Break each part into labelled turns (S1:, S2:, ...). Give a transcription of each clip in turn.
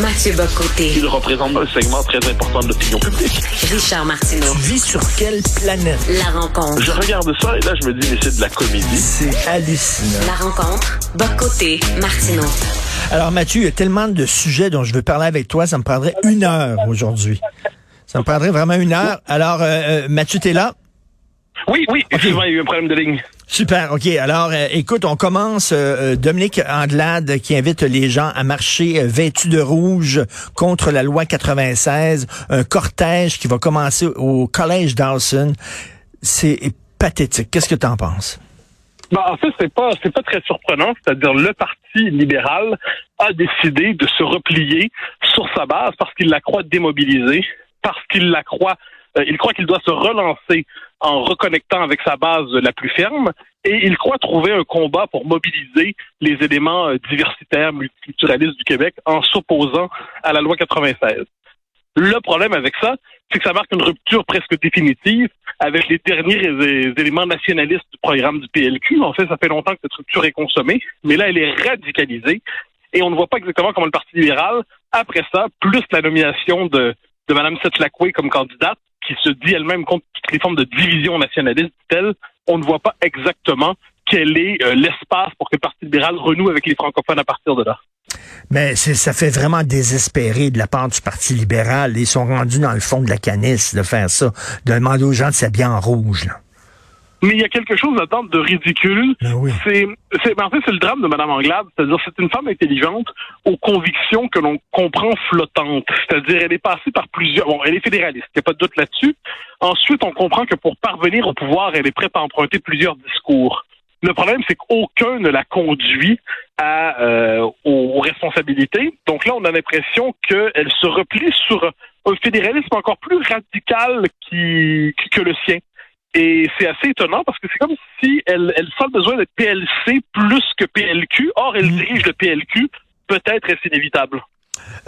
S1: Mathieu Bocoté.
S2: Il représente un segment très important de l'opinion publique.
S1: Richard Martineau.
S3: Tu vis sur quelle planète?
S1: La rencontre.
S2: Je regarde ça et là, je me dis, mais c'est de la comédie.
S3: C'est hallucinant.
S1: La rencontre. Bocoté. Martineau.
S3: Alors Mathieu, il y a tellement de sujets dont je veux parler avec toi, ça me prendrait une heure aujourd'hui. Ça me prendrait vraiment une heure. Alors, euh, euh, Mathieu, t'es là?
S2: Oui, oui, excuse-moi, il y a eu un problème de ligne.
S3: Super, OK. Alors, euh, écoute, on commence. euh, euh, Dominique Anglade qui invite les gens à marcher vêtus de rouge contre la loi 96. Un cortège qui va commencer au collège Dawson. C'est pathétique. Qu'est-ce que tu en penses?
S2: Ben, en fait, c'est pas, c'est pas très surprenant. C'est-à-dire, le Parti libéral a décidé de se replier sur sa base parce qu'il la croit démobilisée, parce qu'il la croit, euh, il croit qu'il doit se relancer en reconnectant avec sa base la plus ferme, et il croit trouver un combat pour mobiliser les éléments euh, diversitaires, multiculturalistes du Québec en s'opposant à la loi 96. Le problème avec ça, c'est que ça marque une rupture presque définitive avec les derniers éléments nationalistes du programme du PLQ. En fait, ça fait longtemps que cette rupture est consommée, mais là, elle est radicalisée et on ne voit pas exactement comment le Parti libéral, après ça, plus la nomination de, de Mme comme candidate, qui se dit elle-même contre toutes les formes de division nationaliste, dit-elle, on ne voit pas exactement quel est euh, l'espace pour que le Parti libéral renoue avec les francophones à partir de là.
S3: Mais ça fait vraiment désespérer de la part du Parti libéral. Ils sont rendus dans le fond de la canisse de faire ça, de demander aux gens de s'habiller en rouge. Là.
S2: Mais il y a quelque chose là-dedans de ridicule.
S3: Ben oui.
S2: C'est, c'est, ben en fait, c'est le drame de Mme Anglade. C'est-à-dire, c'est une femme intelligente aux convictions que l'on comprend flottantes. C'est-à-dire, elle est passée par plusieurs, bon, elle est fédéraliste. Il n'y a pas de doute là-dessus. Ensuite, on comprend que pour parvenir au pouvoir, elle est prête à emprunter plusieurs discours. Le problème, c'est qu'aucun ne la conduit à, euh, aux, responsabilités. Donc là, on a l'impression qu'elle se replie sur un fédéralisme encore plus radical qui- que le sien. Et c'est assez étonnant parce que c'est comme si elle, elle sent le besoin d'être PLC plus que PLQ. Or, elle
S3: Mm.
S2: dirige le PLQ. Peut-être est-ce inévitable.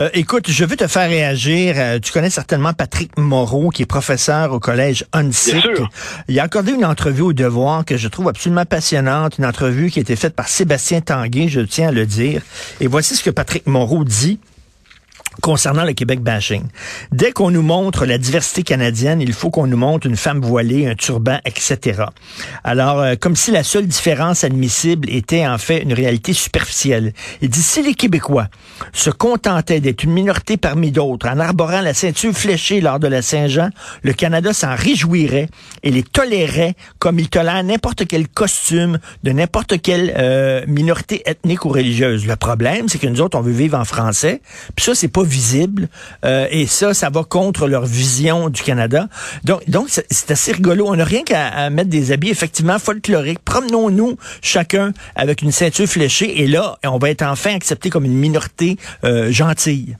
S3: Euh, écoute, je veux te faire réagir. Euh, tu connais certainement Patrick Moreau, qui est professeur au collège
S2: sûr.
S3: Il a accordé une entrevue au Devoir que je trouve absolument passionnante, une entrevue qui a été faite par Sébastien Tanguay, je tiens à le dire. Et voici ce que Patrick Moreau dit concernant le Québec bashing. Dès qu'on nous montre la diversité canadienne, il faut qu'on nous montre une femme voilée, un turban, etc. Alors, euh, comme si la seule différence admissible était en fait une réalité superficielle. Il dit, si les Québécois se contentaient d'être une minorité parmi d'autres, en arborant la ceinture fléchée lors de la Saint-Jean, le Canada s'en réjouirait et les tolérerait comme il tolère n'importe quel costume de n'importe quelle euh, minorité ethnique ou religieuse. Le problème, c'est que nous autres, on veut vivre en français, puis ça, c'est pas visible, euh, et ça, ça va contre leur vision du Canada. Donc, donc c'est assez rigolo. On n'a rien qu'à mettre des habits effectivement folkloriques. Promenons-nous chacun avec une ceinture fléchée, et là, on va être enfin accepté comme une minorité euh, gentille.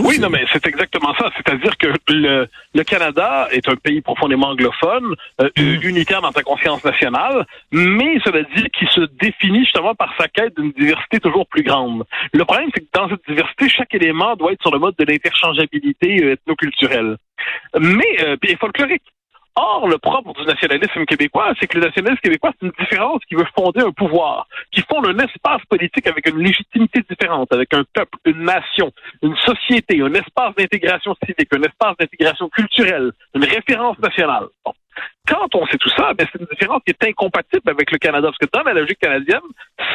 S2: Oui, non, mais c'est exactement ça. C'est-à-dire que le, le Canada est un pays profondément anglophone, euh, unitaire dans sa conscience nationale, mais cela dit qui se définit justement par sa quête d'une diversité toujours plus grande. Le problème, c'est que dans cette diversité, chaque élément doit être sur le mode de l'interchangeabilité euh, ethnoculturelle, mais euh, et folklorique. Or, le propre du nationalisme québécois, c'est que le nationalisme québécois, c'est une différence qui veut fonder un pouvoir, qui fonde un espace politique avec une légitimité différente, avec un peuple, une nation, une société, un espace d'intégration civique, un espace d'intégration culturelle, une référence nationale. Quand on sait tout ça, ben, c'est une différence qui est incompatible avec le Canada. Parce que dans la logique canadienne,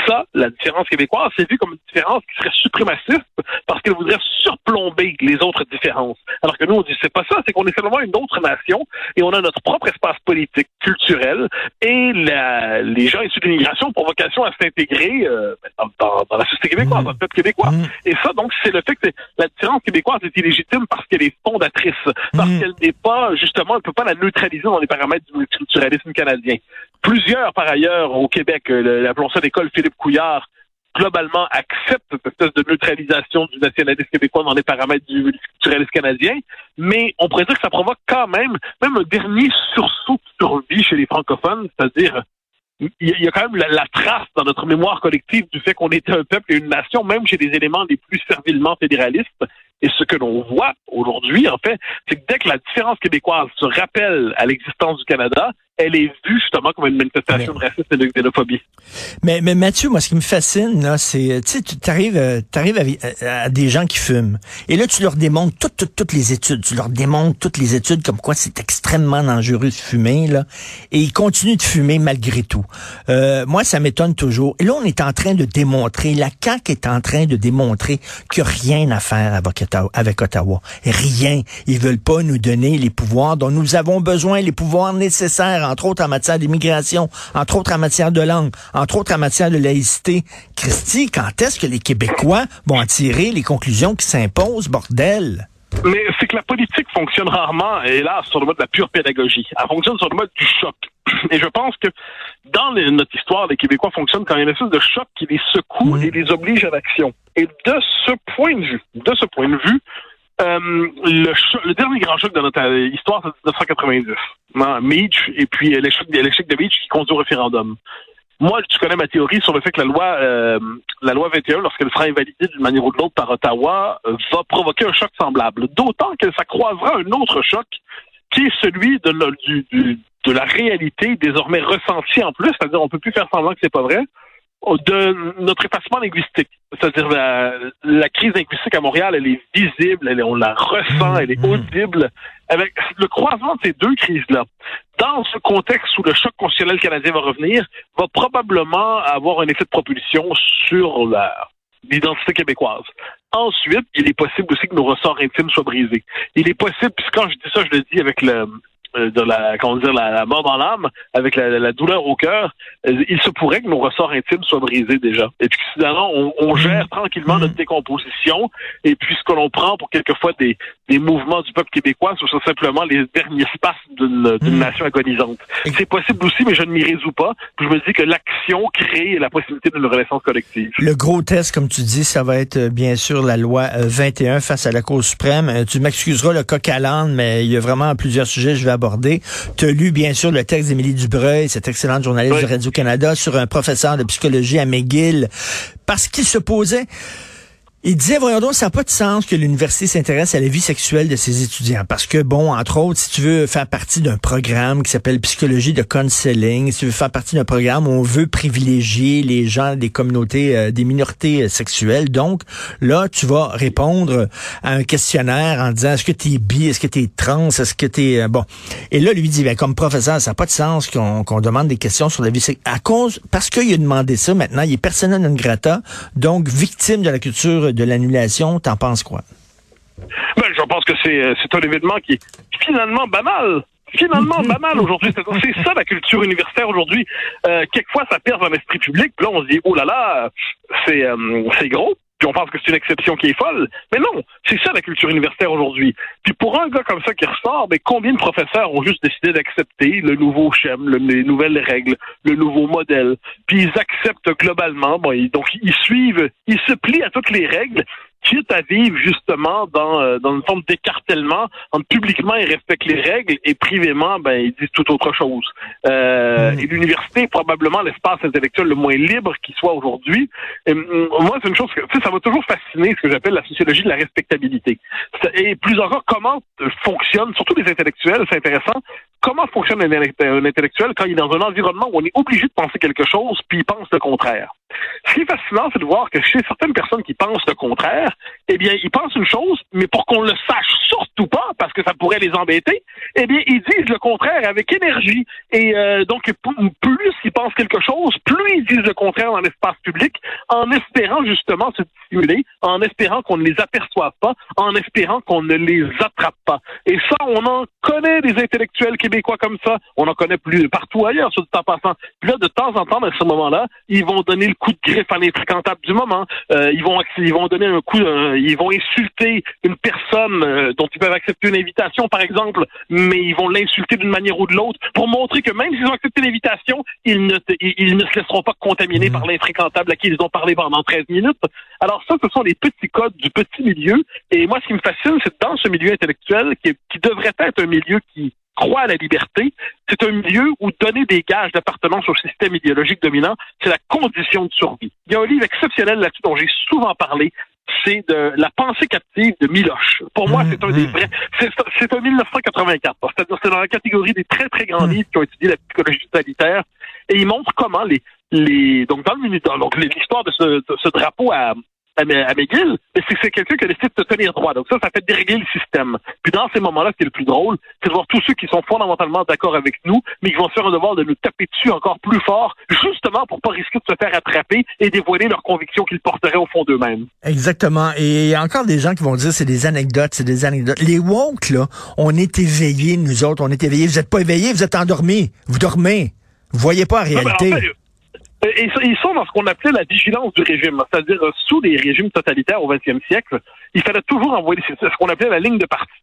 S2: ça, la différence québécoise, c'est vu comme une différence qui serait suprémaciste parce qu'elle voudrait surplomber les autres différences. Alors que nous, on dit c'est pas ça, c'est qu'on est simplement une autre nation et on a notre propre espace politique, culturel, et la- les gens issus de l'immigration ont pour vocation à s'intégrer euh, dans, dans- dans la société québécoise,
S3: Mhm.
S2: dans le peuple québécois.
S3: Mm.
S2: Et ça, donc, c'est le fait que la différence québécoise est illégitime parce qu'elle est fondatrice, parce
S3: Mm.
S2: qu'elle n'est pas, justement, on ne peut pas la neutraliser dans les paramètres du multiculturalisme canadien. Plusieurs, par ailleurs, au Québec, euh, appelons ça l'école Philippe Couillard, globalement acceptent cette espèce de neutralisation du nationalisme québécois dans les paramètres du multiculturalisme canadien, mais on pourrait dire que ça provoque quand même, même un dernier sursaut de survie chez les francophones, c'est-à-dire il y a quand même la, la trace dans notre mémoire collective du fait qu'on était un peuple et une nation, même chez des éléments les plus servilement fédéralistes. Et ce que l'on voit aujourd'hui, en fait, c'est que dès que la différence québécoise se rappelle à l'existence du Canada, elle est vue justement comme une manifestation de racisme et de xénophobie.
S3: Mais, mais Mathieu, moi, ce qui me fascine, là, c'est, tu sais, tu arrives, arrives à, à, des gens qui fument, et là, tu leur démontres toutes, toutes, toutes les études, tu leur démontres toutes les études comme quoi c'est extrêmement dangereux de fumer, là, et ils continuent de fumer malgré tout. Euh, moi, ça m'étonne toujours. Et là, on est en train de démontrer, la CAQ est en train de démontrer qu'il n'y a rien à faire avec Ottawa, avec Ottawa. Rien. Ils veulent pas nous donner les pouvoirs dont nous avons besoin, les pouvoirs nécessaires entre autres en matière d'immigration, entre autres en matière de langue, entre autres en matière de laïcité. Christy, quand est-ce que les Québécois vont en tirer les conclusions qui s'imposent, bordel?
S2: Mais c'est que la politique fonctionne rarement, et là, sur le mode de la pure pédagogie. Elle fonctionne sur le mode du choc. Et je pense que dans notre histoire, les Québécois fonctionnent quand il y a une espèce de choc qui les secoue et les oblige à l'action. Et de ce point de vue, de ce point de vue, euh, le, le, dernier grand choc de notre histoire, c'est 1990. Non, Meach, et puis l'échec de Meach qui conduit au référendum. Moi, tu connais ma théorie sur le fait que la loi, euh, la loi 21, lorsqu'elle sera invalidée d'une manière ou de l'autre par Ottawa, euh, va provoquer un choc semblable. D'autant que ça croisera un autre choc, qui est celui de, de la réalité désormais ressentie en plus, c'est-à-dire on peut plus faire semblant que c'est pas vrai, de notre effacement linguistique. C'est-à-dire la, la, crise linguistique à Montréal, elle est visible, elle on la ressent, elle est mmh. audible. Avec le croisement de ces deux crises-là, dans ce contexte où le choc constitutionnel canadien va revenir, va probablement avoir un effet de propulsion sur la, l'identité québécoise. Ensuite, il est possible aussi que nos ressorts intimes soient brisés. Il est possible, puis quand je dis ça, je le dis avec le, de la, comment dire, la, mort dans l'âme, avec la, douleur au cœur, euh, il se pourrait que nos ressorts intimes soient brisés déjà. Et puis finalement, on, on mm. gère tranquillement notre mm. décomposition. Et puis ce que l'on prend pour quelquefois des, des mouvements du peuple québécois, ce sont simplement les derniers espaces d'une mm. nation agonisante. C'est possible aussi, mais je ne m'y résous pas. Puis je me dis que l'action crée la possibilité d'une renaissance collective.
S3: Le gros test, comme tu dis, ça va être euh, bien sûr la loi 21 face à la Cour suprême. Tu m'excuseras le coq à l'âne, mais il y a vraiment plusieurs sujets que je vais aborder tu as lu, bien sûr, le texte d'Émilie Dubreuil, cette excellente journaliste de Radio-Canada, sur un professeur de psychologie à McGill, parce qu'il se posait il disait, voyons donc, ça n'a pas de sens que l'université s'intéresse à la vie sexuelle de ses étudiants. Parce que, bon, entre autres, si tu veux faire partie d'un programme qui s'appelle psychologie de counseling, si tu veux faire partie d'un programme où on veut privilégier les gens des communautés, euh, des minorités euh, sexuelles, donc là, tu vas répondre à un questionnaire en disant, est-ce que tu es bi, est-ce que tu es trans, est-ce que tu es... Euh, bon. Et là, lui dit, ben, comme professeur, ça n'a pas de sens qu'on demande des questions sur la vie sexuelle. À cause, parce qu'il a demandé ça maintenant, il est personnel non grata, donc victime de la culture de l'annulation, t'en penses quoi?
S2: Ben, je pense que c'est, euh, un événement qui est finalement banal finalement banal aujourd'hui. C'est ça la culture universitaire aujourd'hui. Euh, quelquefois, ça perd dans l'esprit public. Puis là, on se dit, oh là là, c'est euh, c'est gros. Puis on pense que c'est une exception qui est folle. Mais non, c'est ça la culture universitaire aujourd'hui. Puis pour un gars comme ça qui ressort, mais combien de professeurs ont juste décidé d'accepter le nouveau schéma, les nouvelles règles, le nouveau modèle? Puis ils acceptent globalement. Bon, donc ils suivent, ils se plient à toutes les règles quitte à vivre justement dans, euh, dans une forme d'écartellement entre publiquement ils respectent les règles et privément ben ils disent tout autre chose. Euh, mm. Et l'université est probablement l'espace intellectuel le moins libre qui soit aujourd'hui. Mm, moi c'est une chose que tu sais, ça m'a toujours fasciné ce que j'appelle la sociologie de la respectabilité. Et plusieurs fois comment fonctionne surtout les intellectuels c'est intéressant comment fonctionne un, intellectuel quand il est dans un environnement où on est obligé de penser quelque chose puis il pense le contraire? Ce qui est fascinant, c'est de voir que chez certaines personnes qui pensent le contraire, eh bien, ils pensent une chose, mais pour qu'on le sache surtout pas, parce que ça pourrait les embêter, eh bien, ils disent le contraire avec énergie. Et euh, donc, plus ils pensent quelque chose, plus ils disent le contraire dans l'espace public, en espérant justement se stimuler, en espérant qu'on ne les aperçoive pas, en espérant qu'on ne les attrape pas. Et ça, on en connaît des intellectuels québécois comme ça. On en connaît plus partout ailleurs, sur le temps passant. Puis là, de temps en temps, à ce moment-là, ils vont donner le coup de griffe à l'infréquentable du moment. Euh, ils vont ils vont donner un coup, euh, ils vont insulter une personne euh, dont ils peuvent accepter une invitation, par exemple, mais ils vont l'insulter d'une manière ou de l'autre pour montrer que même s'ils ont accepté l'invitation, ils ne ils, ne se laisseront pas contaminer mmh. par l'infréquentable à qui ils ont parlé pendant 13 minutes. Alors ça, ce sont les petits codes du petit milieu. Et moi, ce qui me fascine, c'est dans ce milieu intellectuel qui, qui devrait être un milieu qui croit à la liberté, c'est un milieu où donner des gages d'appartenance au système idéologique dominant, c'est la condition de survie. Il y a un livre exceptionnel là-dessus dont j'ai souvent parlé, c'est de la pensée captive de Miloche. Pour moi,
S3: Mmh,
S2: c'est un des
S3: mmh.
S2: vrais. C'est un 1984. C'est-à-dire, c'est dans la catégorie des très très grands
S3: Mmh.
S2: livres qui ont étudié la psychologie totalitaire. Et il montre comment les les donc dans le donc l'histoire de ce, de ce drapeau à à, McGill, mais c'est que c'est quelqu'un qui a décidé de se tenir droit. Donc ça, ça fait dérégler le système. Puis dans ces moments-là, ce qui est le plus drôle, c'est de voir tous ceux qui sont fondamentalement d'accord avec nous, mais qui vont se faire un devoir de nous taper dessus encore plus fort, justement pour pas risquer de se faire attraper et dévoiler leurs convictions qu'ils porteraient au fond d'eux-mêmes.
S3: Exactement. Et il y a encore des gens qui vont dire c'est des anecdotes, c'est des anecdotes. Les woke, là, on est éveillés, nous autres, on est éveillés. Vous n'êtes pas éveillés, vous êtes endormis. Vous dormez. Vous voyez pas la réalité.
S2: Euh, ils sont- dans ce qu'on appelait la vigilance du régime, c'est-à-dire euh, sous les régimes totalitaires au XXe siècle, il fallait toujours envoyer ce qu'on appelait la ligne de parti.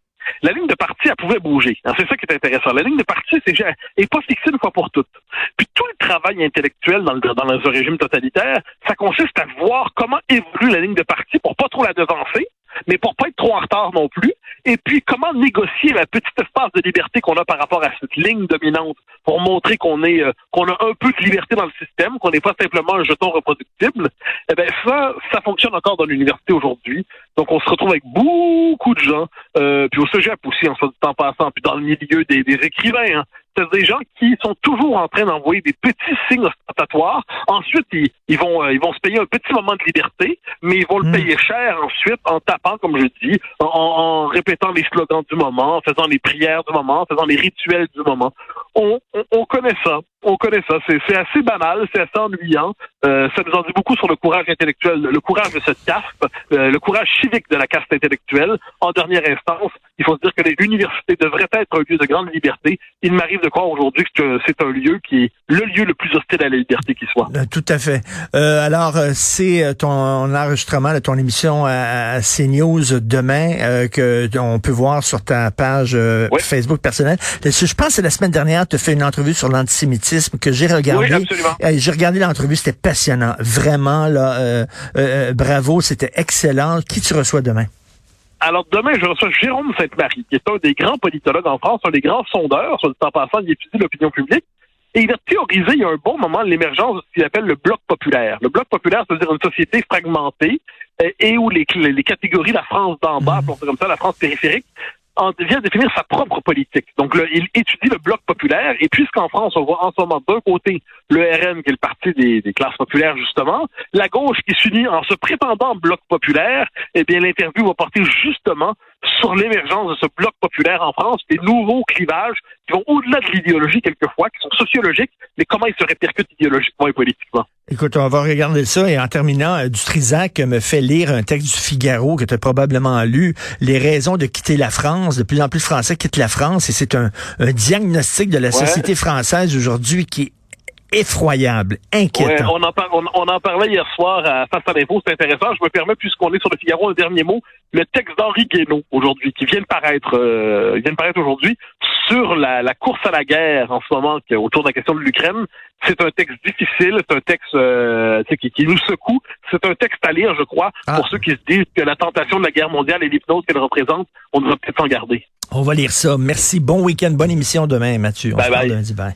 S2: La ligne de parti, elle pouvait bouger. C'est ça qui est intéressant. La ligne de parti, c'est n'est pas fixée une fois pour toutes. Puis tout le travail intellectuel dans, le, dans un régime totalitaire, ça consiste à voir comment évolue la ligne de parti pour pas trop la devancer, mais pour pas être trop en retard non plus. Et puis comment négocier la petite espace de liberté qu'on a par rapport à cette ligne dominante pour montrer qu'on est euh, qu'on a un peu de liberté dans le système, qu'on n'est pas simplement un jeton reproductible? Eh ben ça, ça fonctionne encore dans l'université aujourd'hui. Donc on se retrouve avec beaucoup de gens, euh, puis au cégep aussi en du temps passant, puis dans le milieu des, des écrivains. Hein. C'est des gens qui sont toujours en train d'envoyer des petits signes ostentatoires. Ensuite, ils, ils vont euh, ils vont se payer un petit moment de liberté, mais ils vont le
S3: Mm.
S2: payer cher ensuite en tapant, comme je dis, en, en répétant les slogans du moment, en faisant les prières du moment, en faisant les rituels du moment. On, on, on connaît ça. On connaît ça. C'est c'est assez banal, c'est assez ennuyant. Euh, ça nous en dit beaucoup sur le courage intellectuel, le courage de cette caste, euh, le courage civique de la caste intellectuelle. En dernière instance, il faut se dire que l'université devrait être un lieu de grande liberté. Il m'arrive de croire aujourd'hui que c'est un lieu qui est le lieu le plus hostile à la liberté qui soit.
S3: Euh, Tout à fait. Euh, alors, c'est ton enregistrement de ton émission à, CNews demain que on peut voir sur ta page
S2: Oui.
S3: Facebook personnelle. Je pense que la semaine dernière, tu as fait une entrevue sur l'antisémitisme que j'ai regardé.
S2: Oui, absolument.
S3: Euh, J'ai regardé l'entrevue, c'était passionnant. Vraiment, là, euh, euh, bravo, c'était excellent. Qui tu reçois demain?
S2: Alors demain, je reçois Jérôme Sainte-Marie, qui est un des grands politologues en France, un des grands sondeurs, sur le temps passant, il étudie l'opinion publique. Et il a théorisé il y a un bon moment l'émergence de ce qu'il appelle le bloc populaire. Le bloc populaire, c'est-à-dire une société fragmentée euh, et où les, les catégories, la France d'en bas, appelons ça comme ça, la France périphérique, en vient définir sa propre politique. Donc, il étudie le bloc populaire, et puisqu'en France, on voit en ce moment d'un côté le RN, qui est le parti des, des classes populaires, justement, la gauche qui s'unit en se prétendant bloc populaire, eh bien, l'interview va porter justement sur l'émergence de ce bloc populaire en France, des nouveaux clivages qui vont au-delà de l'idéologie quelquefois, qui sont sociologiques, mais comment ils se répercutent idéologiquement et politiquement?
S3: Écoute, on va regarder ça et en terminant, euh, Dutrisac me fait lire un texte du Figaro que tu as probablement lu, les raisons de quitter la France. De plus en plus de Français quittent la France et c'est un, un diagnostic de la société française aujourd'hui qui est effroyable,
S2: Ouais,
S3: inquiétant.
S2: on, en par- on, on en parlait hier soir à Face à l'info, c'est intéressant. Je me permets, puisqu'on est sur le Figaro, un dernier mot. Le texte d'Henri Guénaud, aujourd'hui, qui vient de paraître, euh, vient de paraître aujourd'hui, sur la, la course à la guerre en ce moment autour de la question de l'Ukraine. C'est un texte difficile, c'est un texte euh, qui, qui nous secoue. C'est un texte à lire, je crois,
S3: Ah.
S2: pour ceux qui se disent que la tentation de la guerre mondiale et l'hypnose qu'elle représente, on devrait peut-être s'en garder.
S3: On va lire ça. Merci. Bon week-end, bonne émission demain, Mathieu. On
S2: Bye
S3: se
S2: bye.
S3: lundi. Bye.